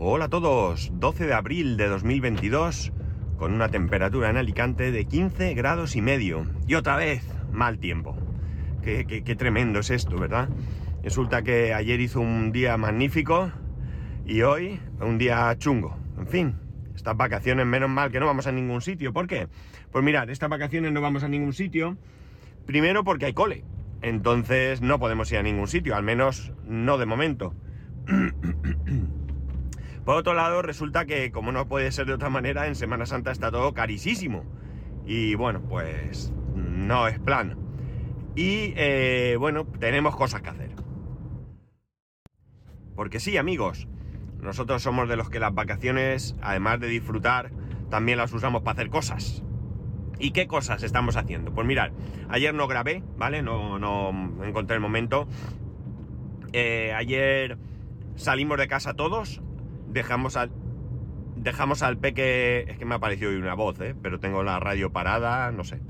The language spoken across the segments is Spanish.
Hola a todos, 12 de abril de 2022, con una temperatura en Alicante de 15 grados y medio. Y otra vez, mal tiempo. Qué, qué- tremendo es esto, ¿verdad? Resulta que ayer hizo un día magnífico y hoy un día chungo. En fin, estas vacaciones menos mal que no vamos a ningún sitio. ¿Por qué? Pues mirad, estas vacaciones no vamos a ningún sitio. Primero porque hay cole. Entonces no podemos ir a ningún sitio, al menos no de momento. Por otro lado, resulta que, como no puede ser de otra manera, en Semana Santa está todo carísimo. Y bueno, pues no es plan. Y eh, bueno, tenemos cosas que hacer. Porque sí, amigos, nosotros somos de los que las vacaciones, además de disfrutar, también las usamos para hacer cosas. ¿Y qué cosas estamos haciendo? Pues mirad, ayer no grabé, ¿vale? No, no encontré el momento. Eh, ayer salimos de casa todos, dejamos al, dejamos al peque... Es que me ha aparecido hoy una voz, ¿eh? Pero tengo la radio parada, no sé.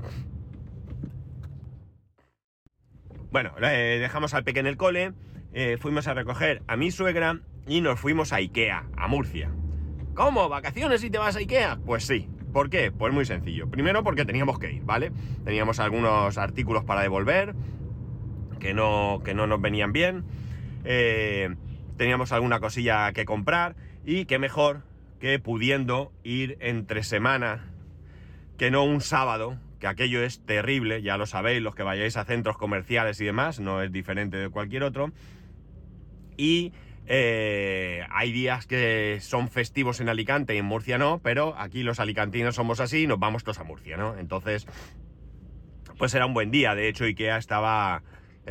Bueno, eh, dejamos al peque en el cole, eh, fuimos a recoger a mi suegra y nos fuimos a Ikea, a Murcia. ¿Cómo? ¿Vacaciones y te vas a Ikea? Pues sí. ¿Por qué? Pues muy sencillo. Primero porque teníamos que ir, ¿vale? Teníamos algunos artículos para devolver que no, que no nos venían bien. Eh, teníamos alguna cosilla que comprar y qué mejor que pudiendo ir entre semana que no un sábado, que aquello es terrible, ya lo sabéis, los que vayáis a centros comerciales y demás, no es diferente de cualquier otro. Y eh, hay días que son festivos en Alicante y en Murcia no, pero aquí los alicantinos somos así y nos vamos todos a Murcia, ¿no? Entonces, pues era un buen día. De hecho, Ikea estaba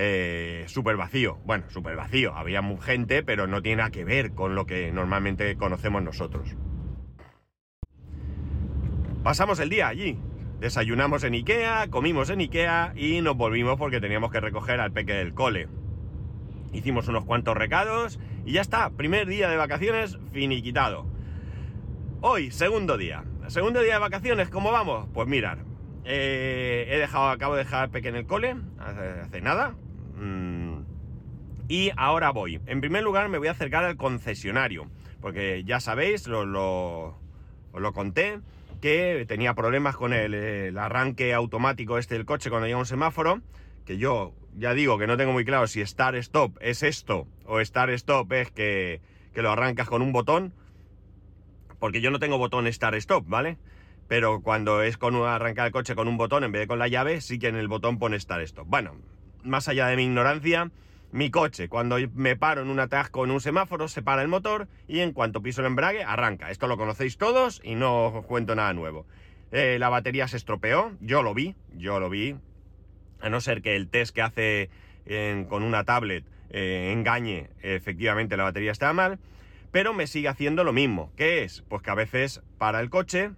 eh, súper vacío. Bueno, súper vacío. Había gente, pero no tiene nada que ver con lo que normalmente conocemos nosotros. Pasamos el día allí. Desayunamos en Ikea, comimos en Ikea y nos volvimos porque teníamos que recoger al peque del cole. Hicimos unos cuantos recados y ya está. Primer día de vacaciones finiquitado. Hoy, segundo día. Segundo día de vacaciones, ¿cómo vamos? Pues mirar, eh, he dejado, acabo de dejar al peque en el cole, hace nada. Y ahora voy. En primer lugar me voy a acercar al concesionario. Porque ya sabéis, lo, lo- os lo conté, que tenía problemas con el, el arranque automático este del coche cuando llega un semáforo. Que yo ya digo que no tengo muy claro si Start Stop es esto o Start Stop es que, que lo arrancas con un botón. Porque yo no tengo botón Start Stop, ¿vale? Pero cuando es con arrancar el coche con un botón en vez de con la llave, sí que en el botón pone Start Stop. Bueno, más allá de mi ignorancia, mi coche, cuando me paro en un atasco en un semáforo, se para el motor y en cuanto piso el embrague, arranca. Esto lo conocéis todos y no os cuento nada nuevo. Eh, la batería se estropeó, yo lo vi, yo lo vi, a no ser que el test que hace con una tablet eh, engañe, efectivamente la batería está mal, pero me sigue haciendo lo mismo. ¿Qué es? Pues que a veces para el coche,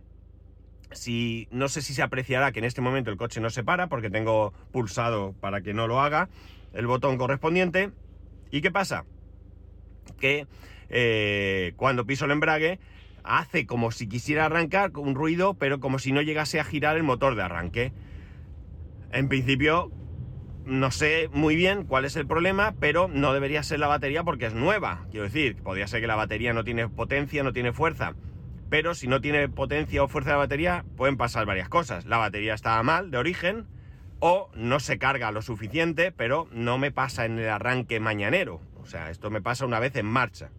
si no sé si se apreciará que en este momento el coche no se para porque tengo pulsado para que no lo haga el botón correspondiente. ¿Y qué pasa? Que eh, cuando piso el embrague hace como si quisiera arrancar con un ruido, pero como si no llegase a girar el motor de arranque. En principio, no sé muy bien cuál es el problema, pero no debería ser la batería porque es nueva. Quiero decir, podría ser que la batería no tiene potencia, no tiene fuerza. Pero si no tiene potencia o fuerza de batería, pueden pasar varias cosas. La batería estaba mal de origen, o no se carga lo suficiente, pero no me pasa en el arranque mañanero. O sea, esto me pasa una vez en marcha.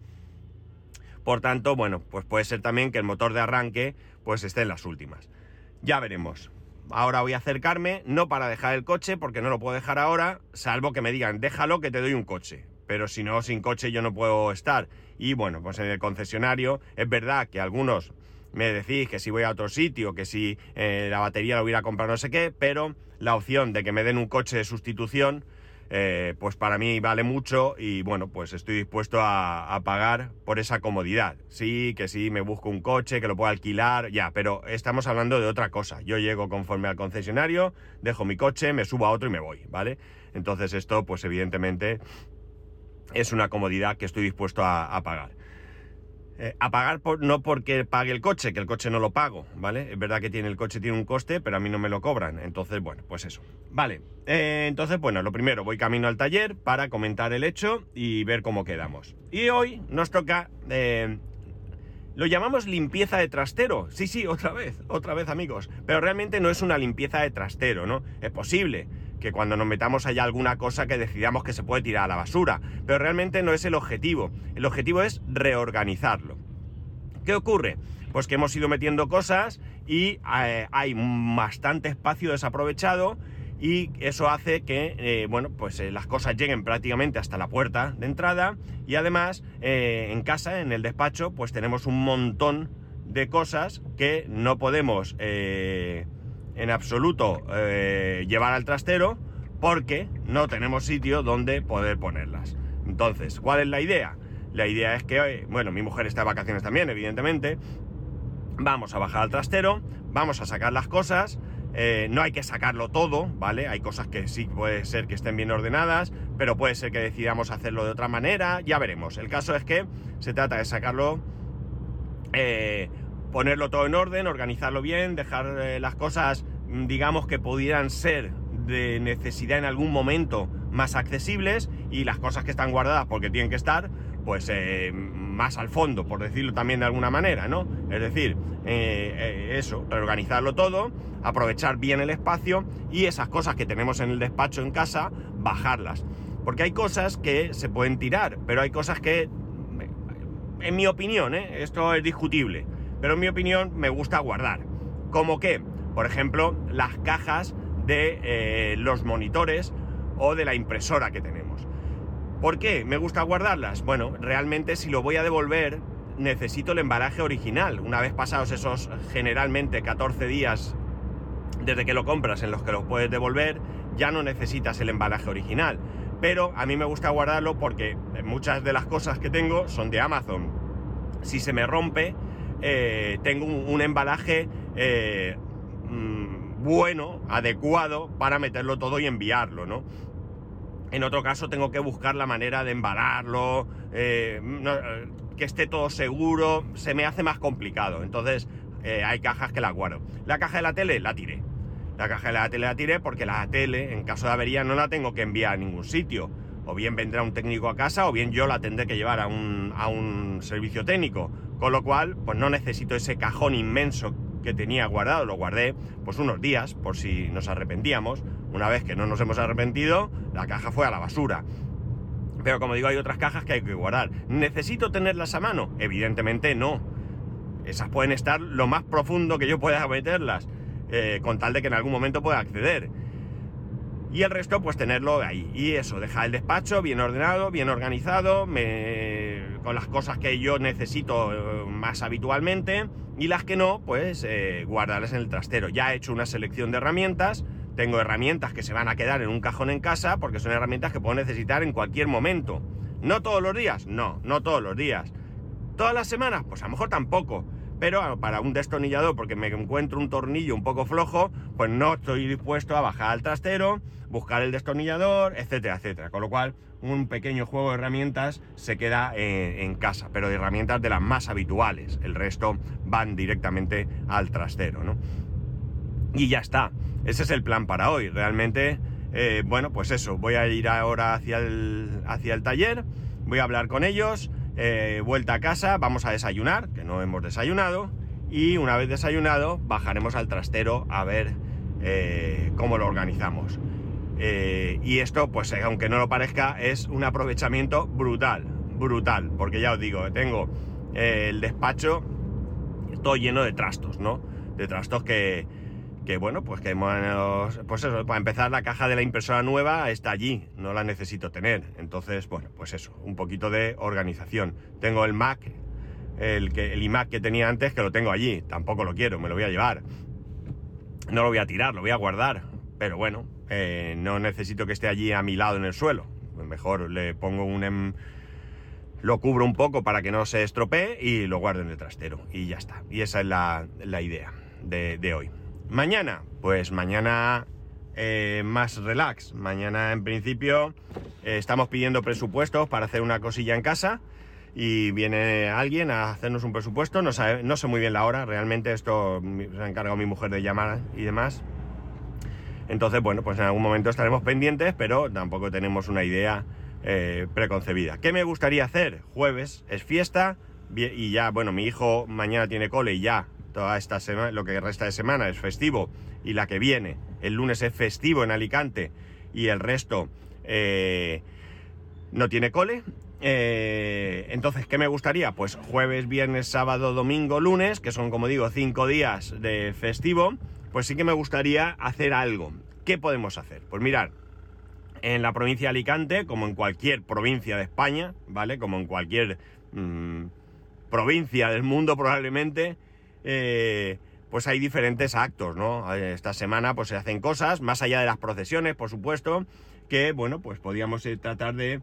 Por tanto, bueno, pues puede ser también que el motor de arranque pues esté en las últimas. Ya veremos. Ahora voy a acercarme, no para dejar el coche, porque no lo puedo dejar ahora, salvo que me digan, déjalo que te doy un coche. Pero si no, sin coche yo no puedo estar. Y bueno, pues en el concesionario es verdad que algunos me decís que si voy a otro sitio, que si eh, la batería la hubiera comprado no sé qué, pero la opción de que me den un coche de sustitución, eh, pues para mí vale mucho y bueno, pues estoy dispuesto a, pagar por esa comodidad. Sí, que sí, me busco un coche, que lo puedo alquilar, ya, pero estamos hablando de otra cosa. Yo llego conforme al concesionario, dejo mi coche, me subo a otro y me voy, ¿vale? Entonces esto, pues evidentemente, es una comodidad que estoy dispuesto a pagar. Eh, a pagar por, no porque pague el coche, que el coche no lo pago, ¿vale? Es verdad que tiene el coche tiene un coste, pero a mí no me lo cobran. Entonces, bueno, pues eso. Vale, eh, entonces, bueno, lo primero, voy camino al taller para comentar el hecho y ver cómo quedamos. Y hoy nos toca eh, Lo llamamos limpieza de trastero. Sí, sí, otra vez, otra vez amigos. Pero realmente no es una limpieza de trastero, ¿no? Es posible que cuando nos metamos haya alguna cosa que decidamos que se puede tirar a la basura. Pero realmente no es el objetivo. El objetivo es reorganizarlo. ¿Qué ocurre? Pues que hemos ido metiendo cosas y eh, hay bastante espacio desaprovechado y eso hace que, eh, bueno, pues eh, las cosas lleguen prácticamente hasta la puerta de entrada y además en casa, en el despacho, pues tenemos un montón de cosas que no podemos en absoluto llevar al trastero porque no tenemos sitio donde poder ponerlas. Entonces, ¿cuál es la idea? La idea es que, bueno, mi mujer está de vacaciones también, evidentemente, vamos a bajar al trastero, vamos a sacar las cosas, eh, no hay que sacarlo todo, ¿vale? Hay cosas que sí puede ser que estén bien ordenadas, pero puede ser que decidamos hacerlo de otra manera, ya veremos. El caso es que se trata de sacarlo, eh, ponerlo todo en orden, organizarlo bien, dejar eh, las cosas, mm, digamos, que pudieran ser de necesidad en algún momento más accesibles y las cosas que están guardadas porque tienen que estar, pues más al fondo, por decirlo también de alguna manera, ¿no? Es decir, eh, eh, eso, reorganizarlo todo, aprovechar bien el espacio y esas cosas que tenemos en el despacho en casa, bajarlas. Porque hay cosas que se pueden tirar, pero hay cosas que, en mi opinión, ¿eh? esto es discutible, pero en mi opinión me gusta guardar. Como que, por ejemplo, las cajas de los monitores o de la impresora que tenemos. ¿Por qué me gusta guardarlas? Bueno, realmente si lo voy a devolver necesito el embalaje original. Una vez pasados esos generalmente 14 días desde que lo compras en los que lo puedes devolver, ya no necesitas el embalaje original. Pero a mí me gusta guardarlo porque muchas de las cosas que tengo son de Amazon. Si se me rompe, eh, tengo un, embalaje eh, mm, bueno, adecuado para meterlo todo y enviarlo, ¿no? En otro caso tengo que buscar la manera de embararlo, eh, que esté todo seguro, se me hace más complicado. Entonces hay cajas que las guardo. La caja de la tele la tiré. La caja de la tele la tiré porque la tele, en caso de avería, no la tengo que enviar a ningún sitio. O bien vendrá un técnico a casa o bien yo la tendré que llevar a un, a un servicio técnico. Con lo cual, pues no necesito ese cajón inmenso que tenía guardado. Lo guardé pues unos días por si nos arrepentíamos una vez que no nos hemos arrepentido, la caja fue a la basura. Pero como digo, hay otras cajas que hay que guardar. ¿Necesito tenerlas a mano? Evidentemente no. Esas pueden estar lo más profundo que yo pueda meterlas, eh, con tal de que en algún momento pueda acceder. Y el resto, pues tenerlo ahí. Y eso, dejar el despacho bien ordenado, bien organizado, con las cosas que yo necesito eh, más habitualmente. Y las que no, pues eh, guardarlas en el trastero. Ya he hecho una selección de herramientas tengo herramientas que se van a quedar en un cajón en casa porque son herramientas que puedo necesitar en cualquier momento. ¿No todos los días? No, no todos los días. ¿Todas las semanas? Pues a lo mejor tampoco. Pero para un destornillador, porque me encuentro un tornillo un poco flojo, pues no estoy dispuesto a bajar al trastero, buscar el destornillador, etcétera, etcétera. Con lo cual, un pequeño juego de herramientas se queda en, en casa, pero de herramientas de las más habituales. El resto van directamente al trastero, ¿no? Y ya está. Ese es el plan para hoy. Realmente, eh, bueno, pues eso. Voy a ir ahora hacia el, hacia el taller. Voy a hablar con ellos. Eh, vuelta a casa. Vamos a desayunar, que no hemos desayunado. Y una vez desayunado, bajaremos al trastero a ver eh, cómo lo organizamos. y esto, pues aunque no lo parezca, es un aprovechamiento brutal. Brutal. Porque ya os digo, tengo el despacho todo lleno de trastos, ¿no? De trastos que, que bueno, pues que hemos, pues eso, para empezar la caja de la impresora nueva está allí, no la necesito tener. Entonces, bueno, pues eso, un poquito de organización. Tengo el Mac, el, el iMac que tenía antes, que lo tengo allí, tampoco lo quiero, me lo voy a llevar. No lo voy a tirar, lo voy a guardar, pero bueno, eh, no necesito que esté allí a mi lado en el suelo. Mejor le pongo un... Em, lo cubro un poco para que no se estropee y lo guardo en el trastero. Y ya está. Y esa es la, idea de hoy. Mañana, pues mañana eh, más relax. Mañana en principio eh, estamos pidiendo presupuestos para hacer una cosilla en casa y viene alguien a hacernos un presupuesto. No, no sé muy bien la hora, realmente esto se ha encargado mi mujer de llamar y demás. Entonces, bueno, pues en algún momento estaremos pendientes, pero tampoco tenemos una idea eh, preconcebida. ¿Qué me gustaría hacer? Jueves es fiesta, y ya, bueno, mi hijo mañana tiene cole y ya, toda esta semana, lo que resta de semana es festivo y la que viene, el lunes es festivo en Alicante y el resto eh, no tiene cole. Eh, entonces, ¿qué me gustaría? Pues jueves, viernes, sábado, domingo, lunes, que son como digo cinco días de festivo, pues sí que me gustaría hacer algo. ¿Qué podemos hacer? Pues mirar, en la provincia de Alicante, como en cualquier provincia de España, ¿vale? Como en cualquier mm, provincia del mundo probablemente, eh, pues hay diferentes actos, ¿no? Esta semana pues se hacen cosas, más allá de las procesiones, por supuesto, que, bueno, pues podríamos eh, tratar de,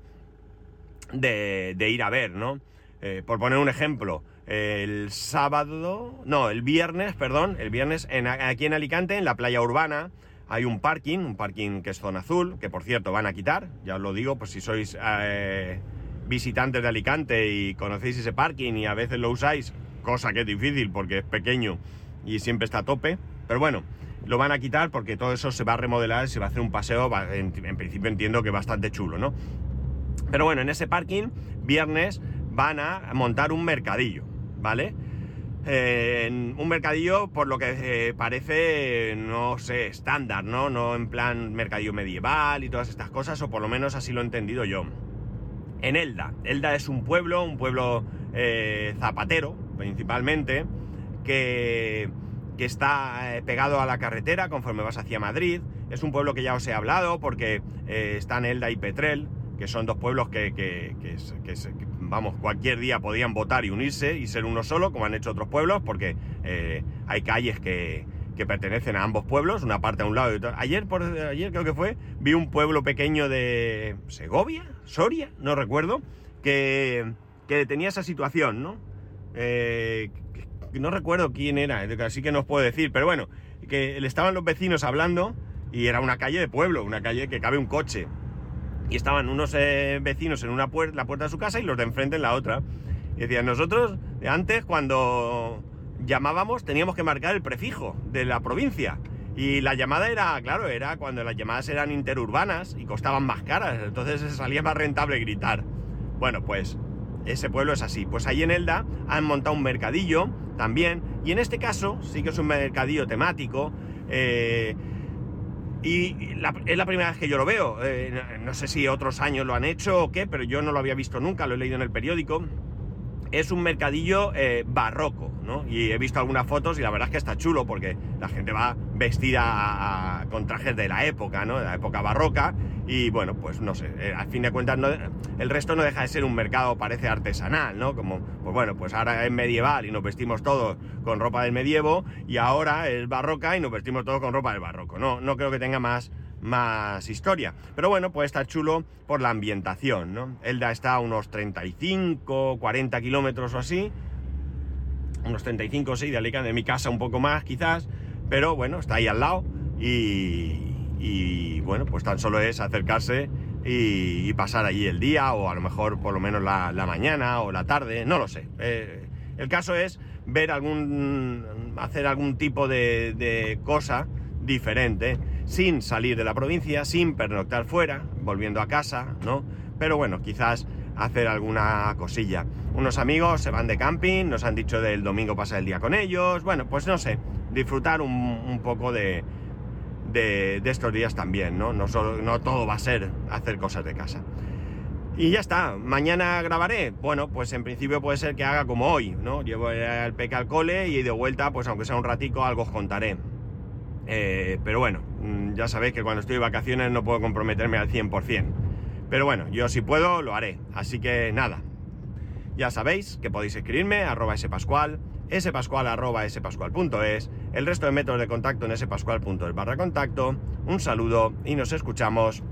de, ir a ver, ¿no? Eh, por poner un ejemplo, el sábado, no, el viernes, perdón, el viernes en, aquí en Alicante, en la playa urbana, hay un parking, un parking que es zona azul, que por cierto van a quitar, ya os lo digo, pues si sois eh, visitantes de Alicante y conocéis ese parking y a veces lo usáis, cosa que es difícil porque es pequeño y siempre está a tope, pero bueno, lo van a quitar porque todo eso se va a remodelar, se va a hacer un paseo, en, principio entiendo que bastante chulo, ¿no? Pero bueno, en ese parking, viernes, van a montar un mercadillo, ¿vale? Eh, un mercadillo, por lo que eh, parece, no sé, estándar, ¿no? No en plan mercadillo medieval y todas estas cosas, o por lo menos así lo he entendido yo. En Elda. Elda es un pueblo, un pueblo eh, zapatero, principalmente, que que está eh, pegado a la carretera conforme vas hacia Madrid. Es un pueblo que ya os he hablado porque eh, están Elda y Petrel, que son dos pueblos que, vamos, cualquier día podían votar y unirse y ser uno solo, como han hecho otros pueblos, porque eh, hay calles que, pertenecen a ambos pueblos, una parte a un lado y otra. Ayer, por, ayer creo que fue, vi un pueblo pequeño de Segovia, Soria, no recuerdo, que, tenía esa situación, ¿no? No recuerdo quién era, así que no os puedo decir, pero bueno, que estaban los vecinos hablando y era una calle de pueblo, una calle que cabe un coche. Y estaban unos eh, vecinos en una puerta, la puerta de su casa y los de enfrente en la otra. Y decían, nosotros antes cuando llamábamos teníamos que marcar el prefijo de la provincia. Y la llamada era, claro, era cuando las llamadas eran interurbanas y costaban más caras, entonces salía más rentable gritar. Bueno, pues ese pueblo es así. Pues ahí en Elda han montado un mercadillo también, y en este caso sí que es un mercadillo temático. Eh, y es la primera vez que yo lo veo. Eh, no sé si otros años lo han hecho o qué, pero yo no lo había visto nunca, lo he leído en el periódico es un mercadillo eh, barroco, ¿no? Y he visto algunas fotos y la verdad es que está chulo porque la gente va vestida con trajes de la época, ¿no? De la época barroca y bueno, pues no sé, eh, al fin de cuentas el resto no deja de ser un mercado, parece artesanal, ¿no? Como, pues bueno, pues ahora es medieval y nos vestimos todos con ropa del medievo y ahora es barroca y nos vestimos todos con ropa del barroco, ¿no? No creo que tenga más más historia. Pero bueno, puede estar chulo por la ambientación, ¿no? Elda está a unos 35, 40 kilómetros o así. Unos 35, sí, de Alicante, de mi casa un poco más quizás. Pero bueno, está ahí al lado. Y, bueno, pues tan solo es acercarse y, pasar allí el día, o a lo mejor por lo menos la, mañana o la tarde, no lo sé. Eh, el caso es ver algún. hacer algún tipo de, cosa diferente sin salir de la provincia, sin pernoctar fuera, volviendo a casa, ¿no? Pero bueno, quizás hacer alguna cosilla. Unos amigos se van de camping, nos han dicho del domingo pasar el día con ellos, bueno, pues no sé, disfrutar un, poco de, de, estos días también, ¿no? No, solo, no todo va a ser hacer cosas de casa. Y ya está, mañana grabaré. Bueno, pues en principio puede ser que haga como hoy, ¿no? Llevo el peque al cole y de vuelta, pues aunque sea un ratico, algo os contaré. Eh, pero bueno, mm, ya sabéis que cuando estoy de vacaciones no puedo comprometerme al 100%. Pero bueno, yo si puedo lo haré. Así que nada, ya sabéis que podéis escribirme arroba spascual, spascual arroba spascual.es, el resto de métodos de contacto en spascual.es barra contacto. Un saludo y nos escuchamos,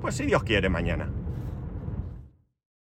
pues si Dios quiere, mañana.